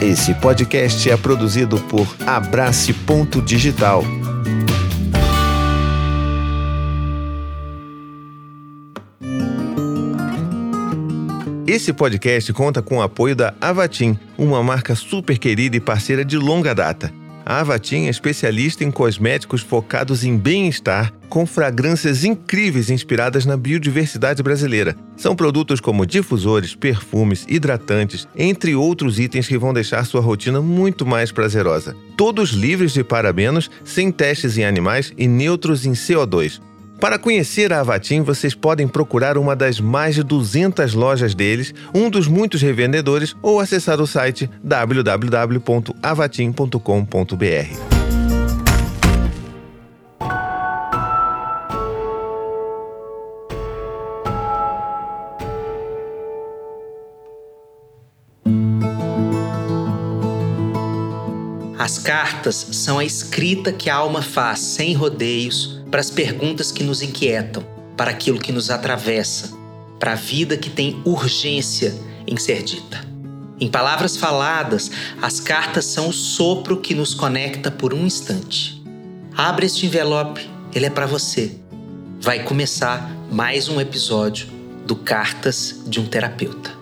Esse podcast é produzido por Abrace Ponto Digital. Esse podcast conta com o apoio da Avatim, uma marca super querida e parceira de longa data. A Avatim é especialista em cosméticos focados em bem-estar, com fragrâncias incríveis inspiradas na biodiversidade brasileira. São produtos como difusores, perfumes, hidratantes, entre outros itens que vão deixar sua rotina muito mais prazerosa. Todos livres de parabenos, sem testes em animais e neutros em CO2. Para conhecer a Avatim, vocês podem procurar uma das mais de 200 lojas deles, um dos muitos revendedores ou acessar o site www.avatim.com.br. As cartas são a escrita que a alma faz, sem rodeios, para as perguntas que nos inquietam, para aquilo que nos atravessa, para a vida que tem urgência em ser dita. Em palavras faladas, as cartas são o sopro que nos conecta por um instante. Abre este envelope, ele é para você. Vai começar mais um episódio do Cartas de um Terapeuta.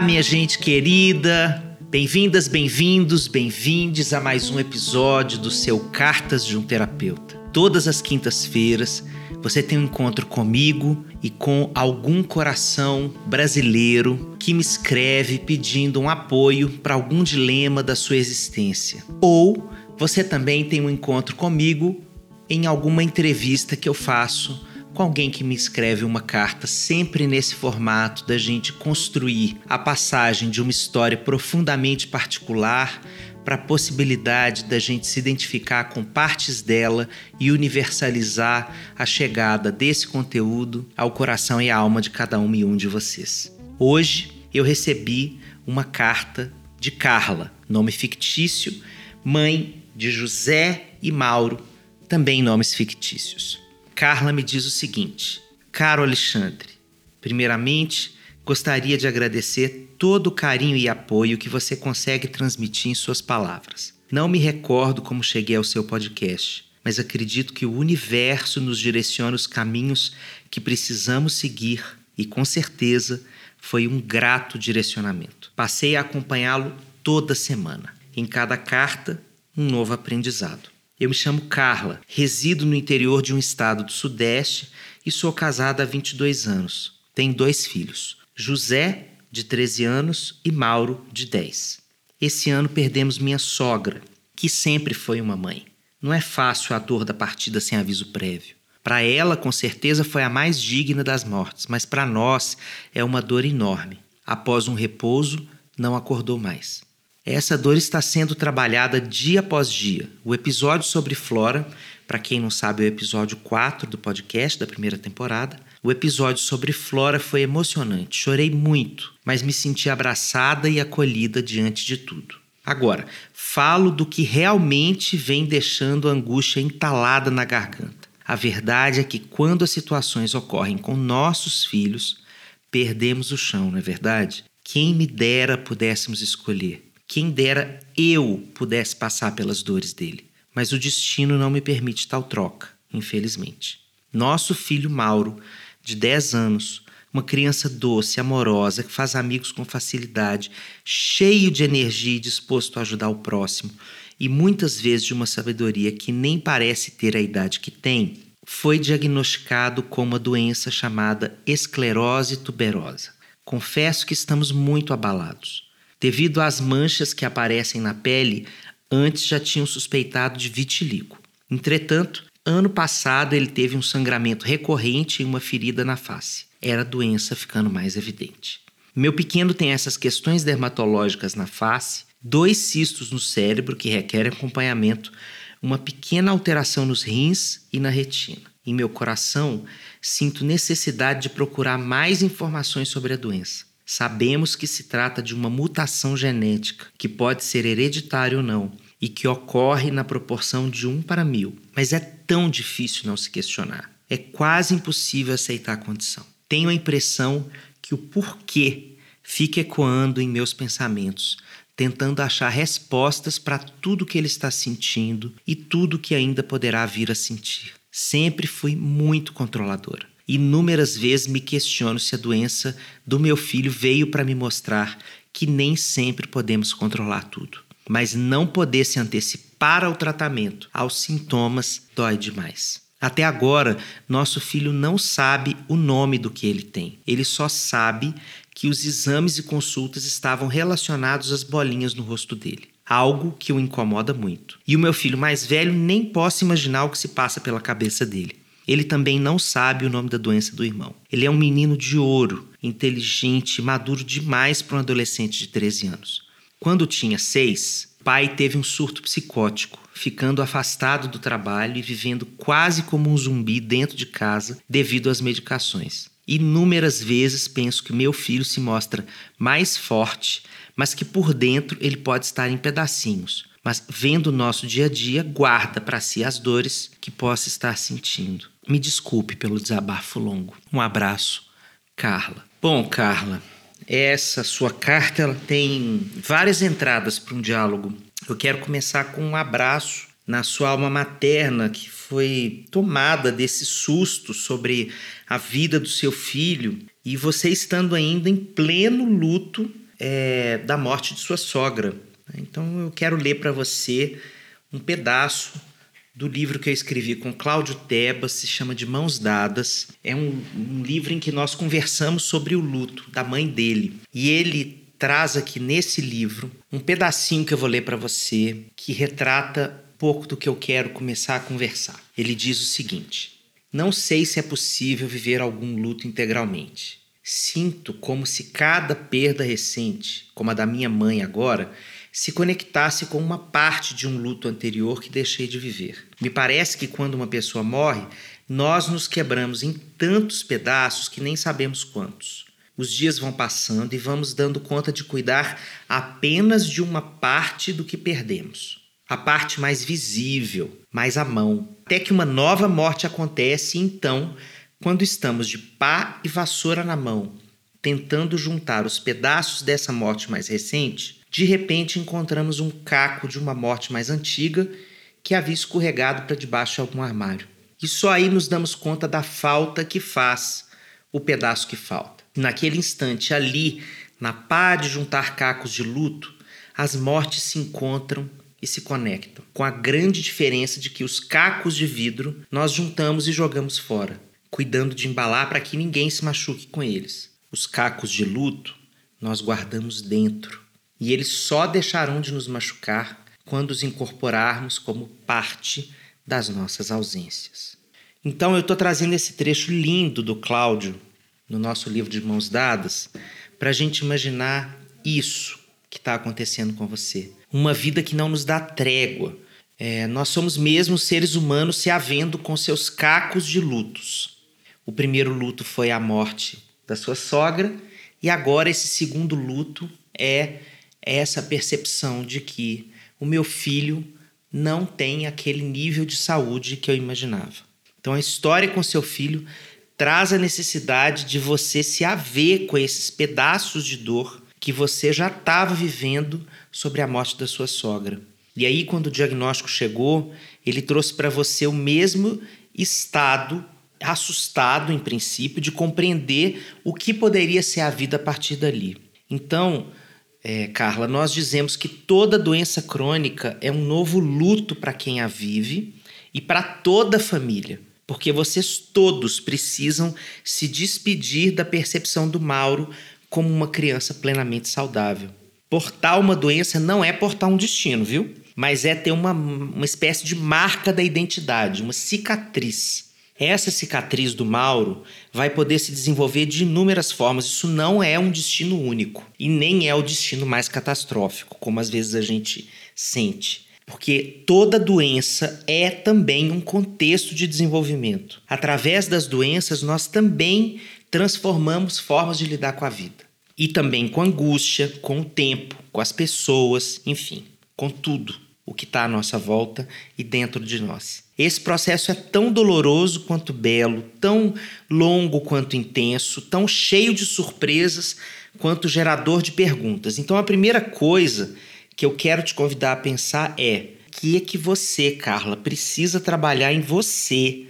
Olá, minha gente querida. Bem-vindas, bem-vindos, bem-vindes a mais um episódio do seu Cartas de um Terapeuta. Todas as quintas-feiras você tem um encontro comigo e com algum coração brasileiro que me escreve pedindo um apoio para algum dilema da sua existência. Ou você também tem um encontro comigo em alguma entrevista que eu faço com alguém que me escreve uma carta, sempre nesse formato da gente construir a passagem de uma história profundamente particular para a possibilidade da gente se identificar com partes dela e universalizar a chegada desse conteúdo ao coração e à alma de cada um e um de vocês. Hoje eu recebi uma carta de Carla, nome fictício, mãe de José e Mauro, também nomes fictícios. Carla me diz o seguinte: Caro Alexandre, primeiramente gostaria de agradecer todo o carinho e apoio que você consegue transmitir em suas palavras. Não me recordo como cheguei ao seu podcast, mas acredito que o universo nos direciona os caminhos que precisamos seguir e com certeza foi um grato direcionamento. Passei a acompanhá-lo toda semana. Em cada carta, um novo aprendizado. Eu me chamo Carla, resido no interior de um estado do Sudeste e sou casada há 22 anos. Tenho dois filhos, José, de 13 anos, e Mauro, de 10. Esse ano perdemos minha sogra, que sempre foi uma mãe. Não é fácil a dor da partida sem aviso prévio. Para ela, com certeza, foi a mais digna das mortes, mas para nós é uma dor enorme. Após um repouso, não acordou mais. Essa dor está sendo trabalhada dia após dia. O episódio sobre Flora, para quem não sabe, é o episódio 4 do podcast da primeira temporada. O episódio sobre Flora foi emocionante. Chorei muito, mas me senti abraçada e acolhida diante de tudo. Agora, falo do que realmente vem deixando a angústia entalada na garganta. A verdade é que quando as situações ocorrem com nossos filhos, perdemos o chão, não é verdade? Quem me dera pudéssemos escolher quem dera eu pudesse passar pelas dores dele. Mas o destino não me permite tal troca, infelizmente. Nosso filho Mauro, de 10 anos, uma criança doce, amorosa, que faz amigos com facilidade, cheio de energia e disposto a ajudar o próximo, e muitas vezes de uma sabedoria que nem parece ter a idade que tem, foi diagnosticado com uma doença chamada esclerose tuberosa. Confesso que estamos muito abalados. Devido às manchas que aparecem na pele, antes já tinham suspeitado de vitiligo. Entretanto, ano passado ele teve um sangramento recorrente e uma ferida na face. Era a doença ficando mais evidente. Meu pequeno tem essas questões dermatológicas na face, dois cistos no cérebro que requerem acompanhamento, uma pequena alteração nos rins e na retina. Em meu coração, sinto necessidade de procurar mais informações sobre a doença. Sabemos que se trata de uma mutação genética, que pode ser hereditária ou não, e que ocorre na proporção de um para mil. Mas é tão difícil não se questionar. É quase impossível aceitar a condição. Tenho a impressão que o porquê fica ecoando em meus pensamentos, tentando achar respostas para tudo que ele está sentindo e tudo que ainda poderá vir a sentir. Sempre fui muito controladora. Inúmeras vezes me questiono se a doença do meu filho veio para me mostrar que nem sempre podemos controlar tudo. Mas não poder se antecipar ao tratamento, aos sintomas, dói demais. Até agora, nosso filho não sabe o nome do que ele tem. Ele só sabe que os exames e consultas estavam relacionados às bolinhas no rosto dele. Algo que o incomoda muito. E o meu filho mais velho nem posso imaginar o que se passa pela cabeça dele. Ele também não sabe o nome da doença do irmão. Ele é um menino de ouro, inteligente, maduro demais para um adolescente de 13 anos. Quando tinha seis, pai teve um surto psicótico, ficando afastado do trabalho e vivendo quase como um zumbi dentro de casa devido às medicações. Inúmeras vezes penso que meu filho se mostra mais forte, mas que por dentro ele pode estar em pedacinhos. Mas vendo o nosso dia a dia, guarda para si as dores que possa estar sentindo. Me desculpe pelo desabafo longo. Um abraço, Carla. Bom, Carla, essa sua carta ela tem várias entradas para um diálogo. Eu quero começar com um abraço na sua alma materna que foi tomada desse susto sobre a vida do seu filho e você estando ainda em pleno luto é, da morte de sua sogra. Então eu quero ler para você um pedaço do livro que eu escrevi com Cláudio Tebas, se chama De Mãos Dadas. É um, um livro em que nós conversamos sobre o luto da mãe dele. E ele traz aqui nesse livro um pedacinho que eu vou ler para você que retrata pouco do que eu quero começar a conversar. Ele diz o seguinte: Não sei se é possível viver algum luto integralmente. Sinto como se cada perda recente, como a da minha mãe agora, se conectasse com uma parte de um luto anterior que deixei de viver. Me parece que quando uma pessoa morre, nós nos quebramos em tantos pedaços que nem sabemos quantos. Os dias vão passando e vamos dando conta de cuidar apenas de uma parte do que perdemos. A parte mais visível, mais à mão. Até que uma nova morte acontece então, quando estamos de pá e vassoura na mão, tentando juntar os pedaços dessa morte mais recente, de repente encontramos um caco de uma morte mais antiga que havia escorregado para debaixo de algum armário. E só aí nos damos conta da falta que faz o pedaço que falta. Naquele instante, ali, na pá de juntar cacos de luto, as mortes se encontram e se conectam, com a grande diferença de que os cacos de vidro nós juntamos e jogamos fora, cuidando de embalar para que ninguém se machuque com eles. Os cacos de luto nós guardamos dentro, e eles só deixarão de nos machucar quando os incorporarmos como parte das nossas ausências. Então eu estou trazendo esse trecho lindo do Cláudio no nosso livro de Mãos Dadas para a gente imaginar isso que está acontecendo com você. Uma vida que não nos dá trégua. É, nós somos mesmo seres humanos se havendo com seus cacos de lutos. O primeiro luto foi a morte da sua sogra, e agora esse segundo luto é essa percepção de que o meu filho não tem aquele nível de saúde que eu imaginava. Então a história com seu filho traz a necessidade de você se haver com esses pedaços de dor que você já estava vivendo sobre a morte da sua sogra. E aí, quando o diagnóstico chegou, ele trouxe para você o mesmo estado, assustado em princípio, de compreender o que poderia ser a vida a partir dali. Então, é, Carla, nós dizemos que toda doença crônica é um novo luto para quem a vive e para toda a família, porque vocês todos precisam se despedir da percepção do Mauro como uma criança plenamente saudável. Portar uma doença não é portar um destino, viu? Mas é ter uma, uma espécie de marca da identidade, uma cicatriz. Essa cicatriz do Mauro vai poder se desenvolver de inúmeras formas. Isso não é um destino único e nem é o destino mais catastrófico, como às vezes a gente sente. Porque toda doença é também um contexto de desenvolvimento. Através das doenças, nós também transformamos formas de lidar com a vida. E também com angústia, com o tempo, com as pessoas, enfim, com tudo. O que está à nossa volta e dentro de nós. Esse processo é tão doloroso quanto belo, tão longo quanto intenso, tão cheio de surpresas quanto gerador de perguntas. Então, a primeira coisa que eu quero te convidar a pensar é: que é que você, Carla, precisa trabalhar em você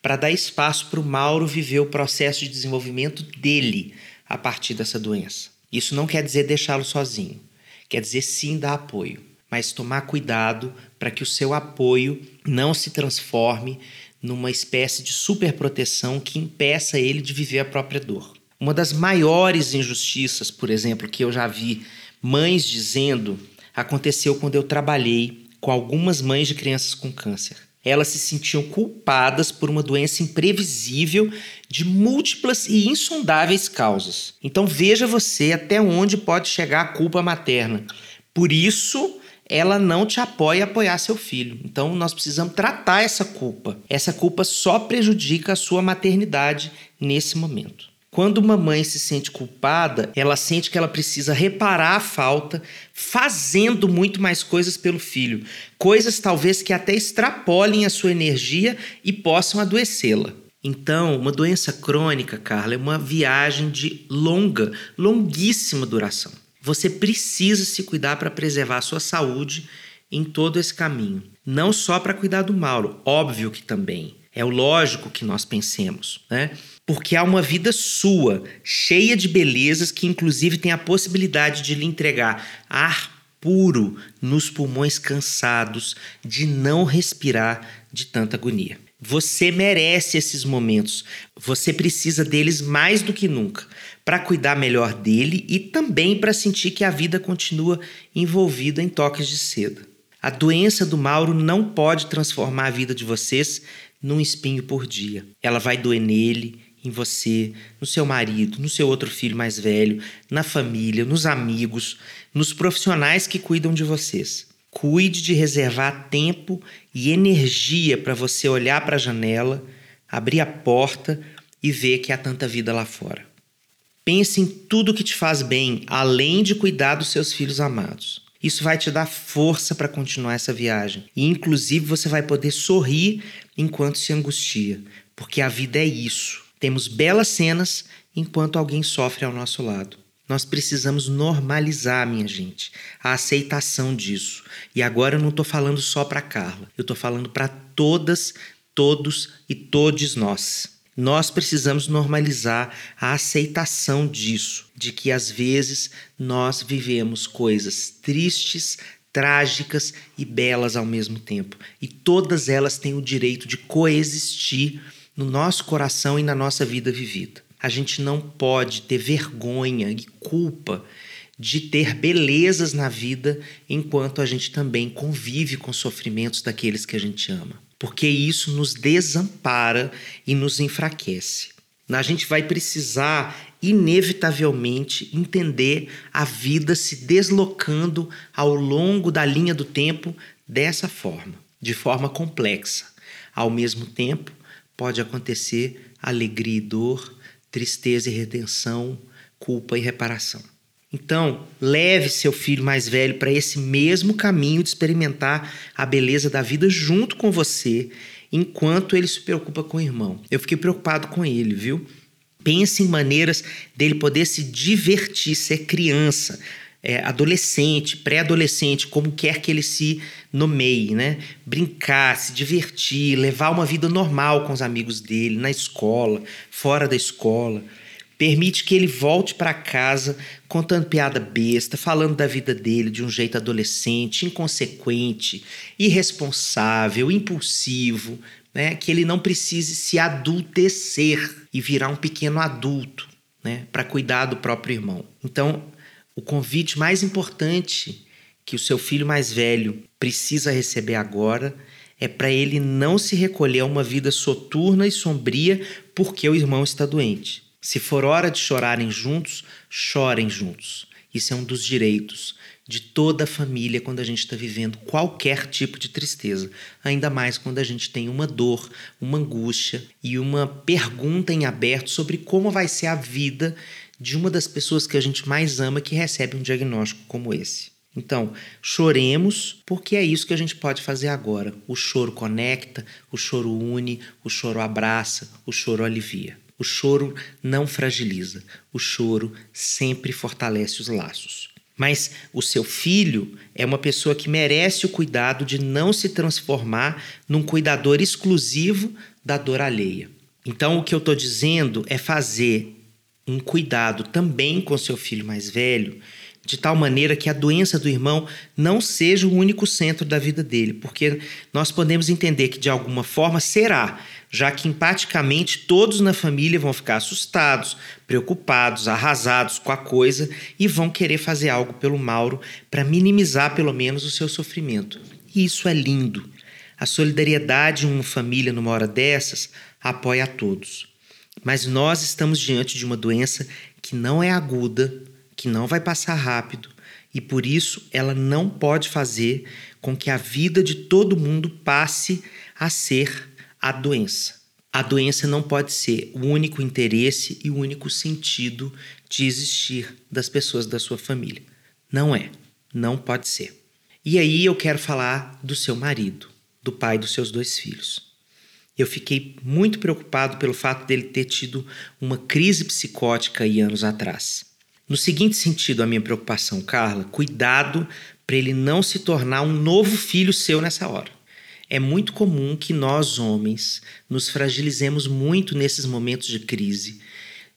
para dar espaço para o Mauro viver o processo de desenvolvimento dele a partir dessa doença? Isso não quer dizer deixá-lo sozinho, quer dizer sim dar apoio, mas tomar cuidado para que o seu apoio não se transforme numa espécie de superproteção que impeça ele de viver a própria dor. Uma das maiores injustiças, por exemplo, que eu já vi mães dizendo aconteceu quando eu trabalhei com algumas mães de crianças com câncer. Elas se sentiam culpadas por uma doença imprevisível de múltiplas e insondáveis causas. Então veja você até onde pode chegar a culpa materna. Por isso, ela não te apoia a apoiar seu filho. Então nós precisamos tratar essa culpa. Essa culpa só prejudica a sua maternidade nesse momento. Quando uma mãe se sente culpada, ela sente que ela precisa reparar a falta, fazendo muito mais coisas pelo filho, coisas talvez que até extrapolem a sua energia e possam adoecê-la. Então, uma doença crônica, Carla, é uma viagem de longa, longuíssima duração. Você precisa se cuidar para preservar a sua saúde em todo esse caminho. Não só para cuidar do Mauro, óbvio que também. É o lógico que nós pensemos, né? porque há uma vida sua, cheia de belezas, que inclusive tem a possibilidade de lhe entregar ar puro nos pulmões cansados de não respirar de tanta agonia. Você merece esses momentos. Você precisa deles mais do que nunca para cuidar melhor dele e também para sentir que a vida continua envolvida em toques de seda. A doença do Mauro não pode transformar a vida de vocês num espinho por dia. Ela vai doer nele, em você, no seu marido, no seu outro filho mais velho, na família, nos amigos, nos profissionais que cuidam de vocês. Cuide de reservar tempo e energia para você olhar para a janela, abrir a porta e ver que há tanta vida lá fora. Pense em tudo que te faz bem, além de cuidar dos seus filhos amados. Isso vai te dar força para continuar essa viagem. E, inclusive, você vai poder sorrir enquanto se angustia, porque a vida é isso temos belas cenas enquanto alguém sofre ao nosso lado. Nós precisamos normalizar, minha gente, a aceitação disso. E agora eu não estou falando só para Carla, eu estou falando para todas, todos e todes nós. Nós precisamos normalizar a aceitação disso, de que às vezes nós vivemos coisas tristes, trágicas e belas ao mesmo tempo. E todas elas têm o direito de coexistir no nosso coração e na nossa vida vivida. A gente não pode ter vergonha e culpa de ter belezas na vida enquanto a gente também convive com sofrimentos daqueles que a gente ama. Porque isso nos desampara e nos enfraquece. A gente vai precisar, inevitavelmente, entender a vida se deslocando ao longo da linha do tempo dessa forma, de forma complexa. Ao mesmo tempo, pode acontecer alegria e dor, tristeza e redenção, culpa e reparação. Então, leve seu filho mais velho para esse mesmo caminho de experimentar a beleza da vida junto com você, enquanto ele se preocupa com o irmão. Eu fiquei preocupado com ele, viu? Pense em maneiras dele poder se divertir, ser criança, é, adolescente, pré-adolescente, como quer que ele se nomeie, né? Brincar, se divertir, levar uma vida normal com os amigos dele, na escola, fora da escola. Permite que ele volte para casa contando piada besta, falando da vida dele de um jeito adolescente, inconsequente, irresponsável, impulsivo, né? Que ele não precise se adultecer e virar um pequeno adulto, né? Para cuidar do próprio irmão. Então, o convite mais importante que o seu filho mais velho precisa receber agora é para ele não se recolher a uma vida soturna e sombria porque o irmão está doente. Se for hora de chorarem juntos, chorem juntos. Isso é um dos direitos de toda a família quando a gente está vivendo qualquer tipo de tristeza. Ainda mais quando a gente tem uma dor, uma angústia e uma pergunta em aberto sobre como vai ser a vida de uma das pessoas que a gente mais ama que recebe um diagnóstico como esse. Então, choremos, porque é isso que a gente pode fazer agora. O choro conecta, o choro une, o choro abraça, o choro alivia. O choro não fragiliza, o choro sempre fortalece os laços. Mas o seu filho é uma pessoa que merece o cuidado de não se transformar num cuidador exclusivo da dor alheia. Então, o que eu estou dizendo é fazer um cuidado também com seu filho mais velho, de tal maneira que a doença do irmão não seja o único centro da vida dele, porque nós podemos entender que de alguma forma será, já que empaticamente todos na família vão ficar assustados, preocupados, arrasados com a coisa e vão querer fazer algo pelo Mauro para minimizar pelo menos o seu sofrimento. E isso é lindo. A solidariedade em uma família numa hora dessas apoia a todos. Mas nós estamos diante de uma doença que não é aguda, que não vai passar rápido e por isso ela não pode fazer com que a vida de todo mundo passe a ser a doença. A doença não pode ser o único interesse e o único sentido de existir das pessoas da sua família. Não é. Não pode ser. E aí eu quero falar do seu marido, do pai dos seus dois filhos. Eu fiquei muito preocupado pelo fato dele ter tido uma crise psicótica aí anos atrás. No seguinte sentido, a minha preocupação, Carla, cuidado para ele não se tornar um novo filho seu nessa hora. É muito comum que nós, homens, nos fragilizemos muito nesses momentos de crise.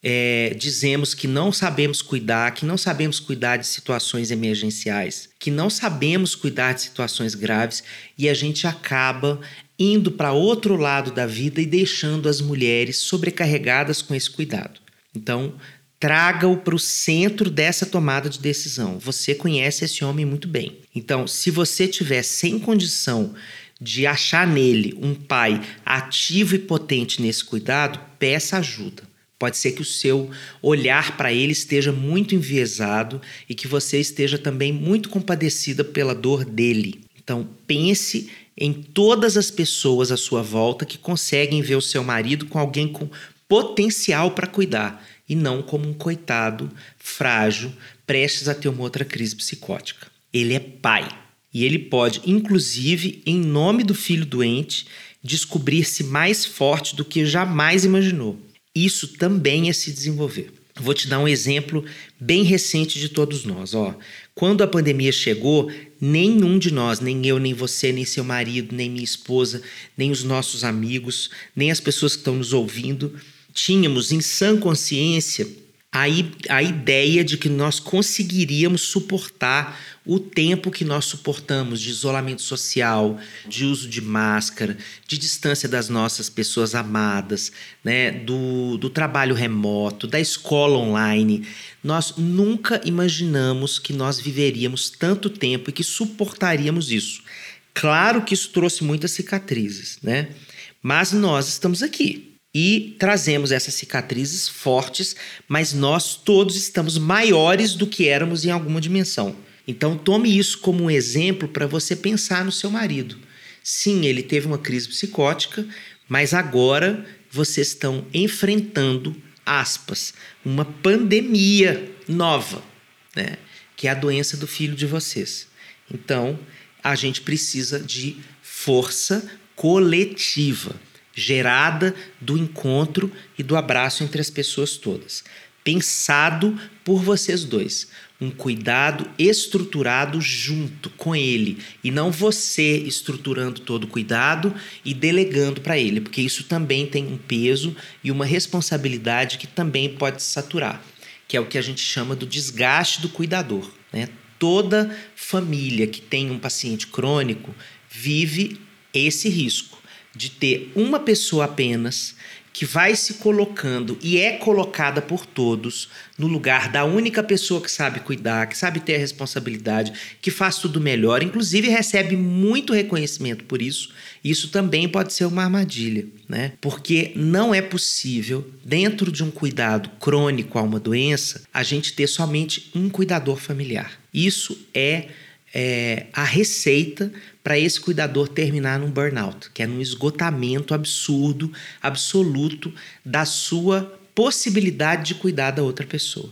É, dizemos que não sabemos cuidar, que não sabemos cuidar de situações emergenciais, que não sabemos cuidar de situações graves e a gente acaba indo para outro lado da vida e deixando as mulheres sobrecarregadas com esse cuidado. Então, traga-o para o centro dessa tomada de decisão. Você conhece esse homem muito bem. Então, se você tiver sem condição de achar nele um pai ativo e potente nesse cuidado, peça ajuda. Pode ser que o seu olhar para ele esteja muito enviesado e que você esteja também muito compadecida pela dor dele. Então, pense em todas as pessoas à sua volta que conseguem ver o seu marido com alguém com potencial para cuidar e não como um coitado frágil, prestes a ter uma outra crise psicótica. Ele é pai e ele pode, inclusive, em nome do filho doente, descobrir-se mais forte do que jamais imaginou. Isso também é se desenvolver. Vou te dar um exemplo bem recente de todos nós. Ó. Quando a pandemia chegou, nenhum de nós, nem eu, nem você, nem seu marido, nem minha esposa, nem os nossos amigos, nem as pessoas que estão nos ouvindo, tínhamos em sã consciência a, a ideia de que nós conseguiríamos suportar o tempo que nós suportamos de isolamento social, de uso de máscara, de distância das nossas pessoas amadas, né, do, do trabalho remoto, da escola online. Nós nunca imaginamos que nós viveríamos tanto tempo e que suportaríamos isso. Claro que isso trouxe muitas cicatrizes, né? Mas nós estamos aqui e trazemos essas cicatrizes fortes, mas nós todos estamos maiores do que éramos em alguma dimensão. Então tome isso como um exemplo para você pensar no seu marido. Sim, ele teve uma crise psicótica, mas agora vocês estão enfrentando, aspas, uma pandemia nova, né? que é a doença do filho de vocês. Então, a gente precisa de força coletiva gerada do encontro e do abraço entre as pessoas todas. Pensado por vocês dois. Um cuidado estruturado junto com ele. E não você estruturando todo o cuidado e delegando para ele, porque isso também tem um peso e uma responsabilidade que também pode saturar, que é o que a gente chama do desgaste do cuidador. Né? Toda família que tem um paciente crônico vive esse risco de ter uma pessoa apenas que vai se colocando e é colocada por todos no lugar da única pessoa que sabe cuidar, que sabe ter a responsabilidade, que faz tudo melhor, inclusive recebe muito reconhecimento por isso. Isso também pode ser uma armadilha, né? Porque não é possível, dentro de um cuidado crônico a uma doença, a gente ter somente um cuidador familiar. Isso é é, a receita para esse cuidador terminar num burnout, que é num esgotamento absurdo, absoluto da sua possibilidade de cuidar da outra pessoa.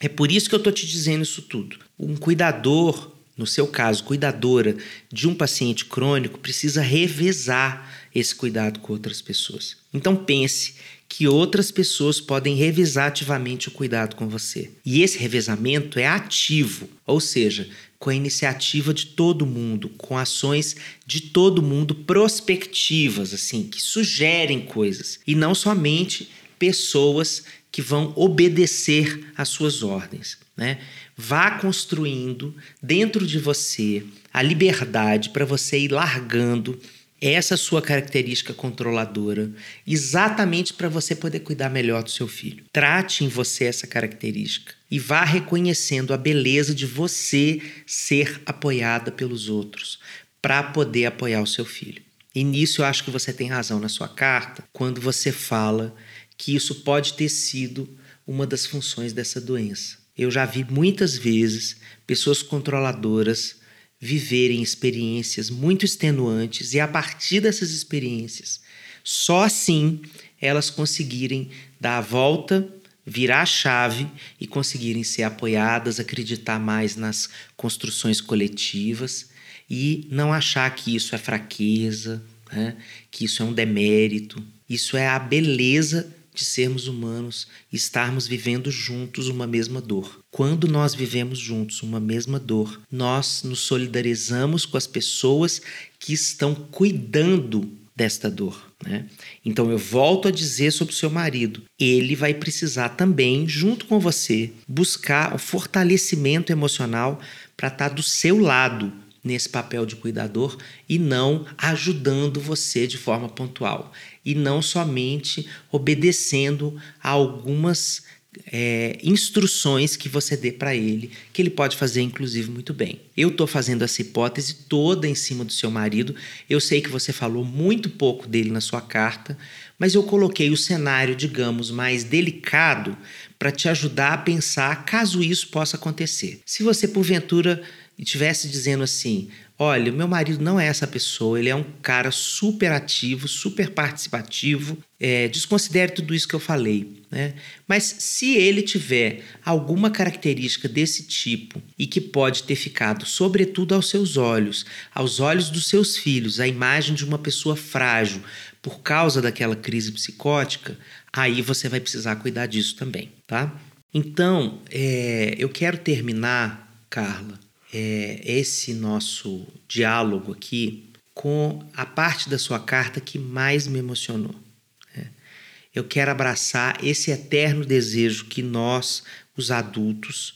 É por isso que eu estou te dizendo isso tudo. Um cuidador no seu caso, cuidadora de um paciente crônico, precisa revezar esse cuidado com outras pessoas. Então pense que outras pessoas podem revezar ativamente o cuidado com você. E esse revezamento é ativo, ou seja, com a iniciativa de todo mundo, com ações de todo mundo prospectivas, assim, que sugerem coisas e não somente pessoas que vão obedecer às suas ordens, né? Vá construindo dentro de você a liberdade para você ir largando essa sua característica controladora, exatamente para você poder cuidar melhor do seu filho. Trate em você essa característica e vá reconhecendo a beleza de você ser apoiada pelos outros para poder apoiar o seu filho. E nisso eu acho que você tem razão na sua carta quando você fala que isso pode ter sido uma das funções dessa doença. Eu já vi muitas vezes pessoas controladoras viverem experiências muito extenuantes e a partir dessas experiências, só assim elas conseguirem dar a volta, virar a chave e conseguirem ser apoiadas, acreditar mais nas construções coletivas e não achar que isso é fraqueza, né? que isso é um demérito. Isso é a beleza de sermos humanos e estarmos vivendo juntos uma mesma dor. Quando nós vivemos juntos uma mesma dor, nós nos solidarizamos com as pessoas que estão cuidando desta dor. Né? Então eu volto a dizer sobre o seu marido: ele vai precisar também, junto com você, buscar o fortalecimento emocional para estar do seu lado nesse papel de cuidador e não ajudando você de forma pontual e não somente obedecendo a algumas é, instruções que você dê para ele, que ele pode fazer, inclusive, muito bem. Eu estou fazendo essa hipótese toda em cima do seu marido. Eu sei que você falou muito pouco dele na sua carta, mas eu coloquei o cenário, digamos, mais delicado para te ajudar a pensar caso isso possa acontecer. Se você, porventura, estivesse dizendo assim: Olha, meu marido não é essa pessoa, ele é um cara super ativo, super participativo. É, desconsidere tudo isso que eu falei. Né? Mas se ele tiver alguma característica desse tipo e que pode ter ficado, sobretudo aos seus olhos, aos olhos dos seus filhos, a imagem de uma pessoa frágil por causa daquela crise psicótica, aí você vai precisar cuidar disso também, tá? Então, é, eu quero terminar, Carla, é, esse nosso diálogo aqui com a parte da sua carta que mais me emocionou. Né? Eu quero abraçar esse eterno desejo que nós, os adultos,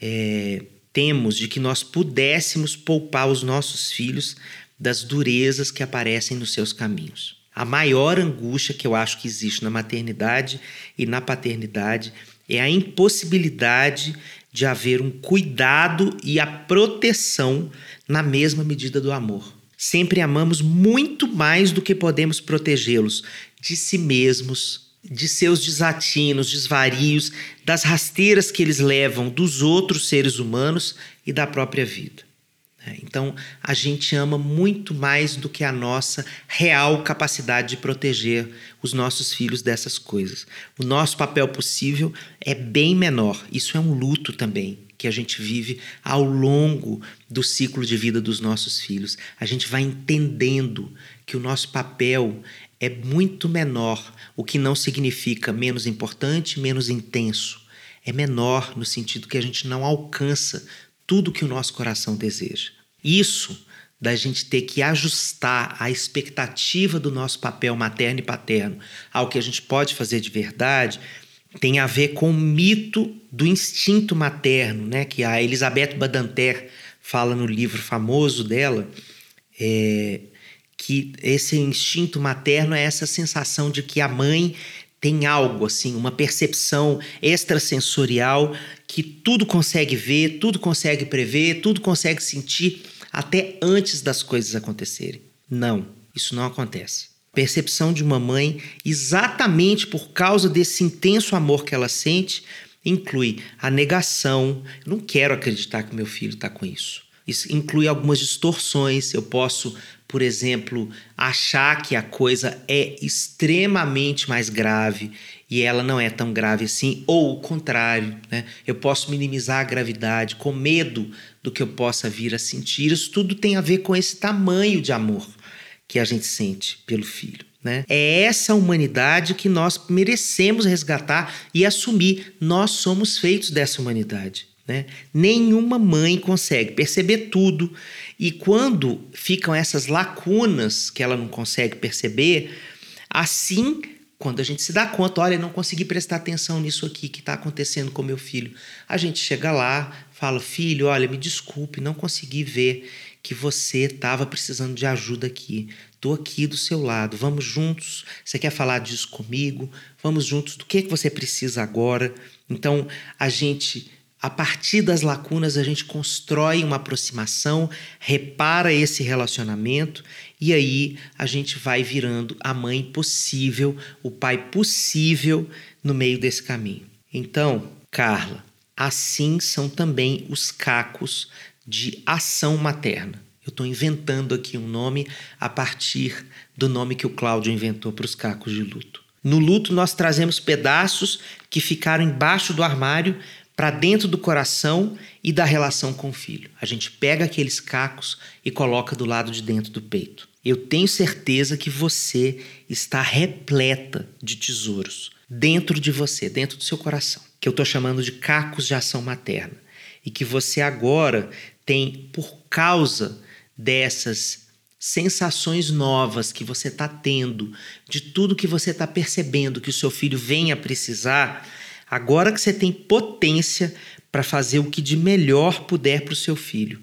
é, temos de que nós pudéssemos poupar os nossos filhos das durezas que aparecem nos seus caminhos. A maior angústia que eu acho que existe na maternidade e na paternidade é a impossibilidade de haver um cuidado e a proteção na mesma medida do amor. Sempre amamos muito mais do que podemos protegê-los de si mesmos, de seus desatinos, desvarios, das rasteiras que eles levam dos outros seres humanos e da própria vida. É, então, a gente ama muito mais do que a nossa real capacidade de proteger os nossos filhos dessas coisas. O nosso papel possível é bem menor. Isso é um luto também que a gente vive ao longo do ciclo de vida dos nossos filhos. A gente vai entendendo que o nosso papel é muito menor, o que não significa menos importante, menos intenso. É menor no sentido que a gente não alcança tudo que o nosso coração deseja. Isso da gente ter que ajustar a expectativa do nosso papel materno e paterno ao que a gente pode fazer de verdade, tem a ver com o mito do instinto materno, né? Que a Elizabeth Badanter fala no livro famoso dela, é, que esse instinto materno é essa sensação de que a mãe tem algo assim, uma percepção extrasensorial que tudo consegue ver, tudo consegue prever, tudo consegue sentir até antes das coisas acontecerem. Não, isso não acontece. Percepção de uma mãe, exatamente por causa desse intenso amor que ela sente, inclui a negação. Não quero acreditar que meu filho está com isso. Isso inclui algumas distorções. Eu posso, por exemplo, achar que a coisa é extremamente mais grave e ela não é tão grave assim, ou o contrário, né? Eu posso minimizar a gravidade com medo do que eu possa vir a sentir. Isso tudo tem a ver com esse tamanho de amor que a gente sente pelo filho. Né? É essa humanidade que nós merecemos resgatar e assumir. Nós somos feitos dessa humanidade. Né? Nenhuma mãe consegue perceber tudo, e quando ficam essas lacunas que ela não consegue perceber, assim, quando a gente se dá conta, olha, não consegui prestar atenção nisso aqui que está acontecendo com meu filho, a gente chega lá, fala, filho, olha, me desculpe, não consegui ver que você estava precisando de ajuda aqui. Estou aqui do seu lado. Vamos juntos. Você quer falar disso comigo? Vamos juntos. Do que, que você precisa agora? Então, a gente a partir das lacunas, a gente constrói uma aproximação, repara esse relacionamento e aí a gente vai virando a mãe possível, o pai possível no meio desse caminho. Então, Carla, assim são também os cacos de ação materna. Eu estou inventando aqui um nome a partir do nome que o Cláudio inventou para os cacos de luto. No luto, nós trazemos pedaços que ficaram embaixo do armário para dentro do coração e da relação com o filho. A gente pega aqueles cacos e coloca do lado de dentro do peito. Eu tenho certeza que você está repleta de tesouros dentro de você, dentro do seu coração, que eu estou chamando de cacos de ação materna. E que você agora tem, por causa dessas sensações novas que você está tendo, de tudo que você está percebendo que o seu filho vem a precisar, Agora que você tem potência para fazer o que de melhor puder para o seu filho,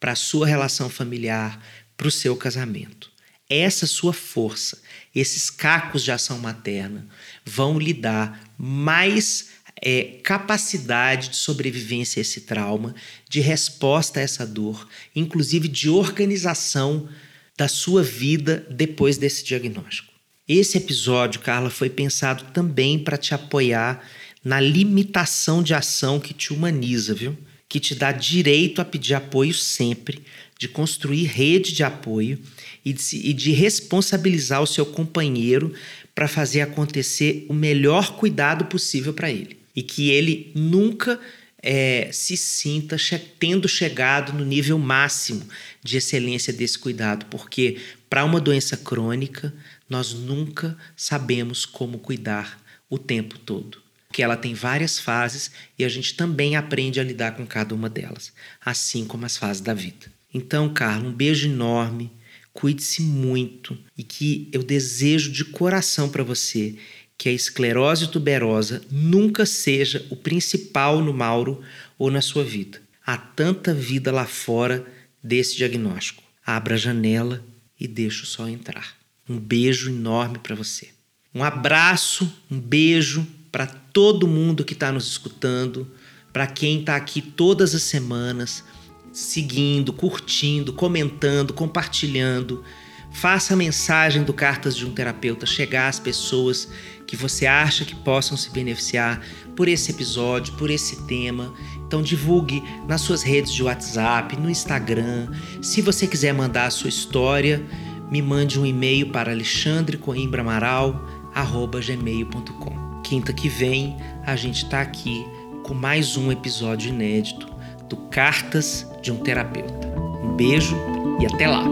para a sua relação familiar, para o seu casamento. Essa sua força, esses cacos de ação materna, vão lhe dar mais é, capacidade de sobrevivência a esse trauma, de resposta a essa dor, inclusive de organização da sua vida depois desse diagnóstico. Esse episódio, Carla, foi pensado também para te apoiar na limitação de ação que te humaniza, viu? Que te dá direito a pedir apoio sempre, de construir rede de apoio e de, e de responsabilizar o seu companheiro para fazer acontecer o melhor cuidado possível para ele. E que ele nunca é, se sinta che tendo chegado no nível máximo de excelência desse cuidado, porque para uma doença crônica, nós nunca sabemos como cuidar o tempo todo que ela tem várias fases e a gente também aprende a lidar com cada uma delas, assim como as fases da vida. Então, Carlos, um beijo enorme, cuide-se muito e que eu desejo de coração para você que a esclerose tuberosa nunca seja o principal no Mauro ou na sua vida. Há tanta vida lá fora desse diagnóstico. Abra a janela e deixa o sol entrar. Um beijo enorme para você. Um abraço, um beijo para todo mundo que está nos escutando, para quem está aqui todas as semanas, seguindo, curtindo, comentando, compartilhando. Faça a mensagem do Cartas de um Terapeuta chegar às pessoas que você acha que possam se beneficiar por esse episódio, por esse tema. Então divulgue nas suas redes de WhatsApp, no Instagram. Se você quiser mandar a sua história, me mande um e-mail para alexandrecoimbramaral@gmail.com. Quinta que vem a gente está aqui com mais um episódio inédito do Cartas de um Terapeuta. Um beijo e até lá!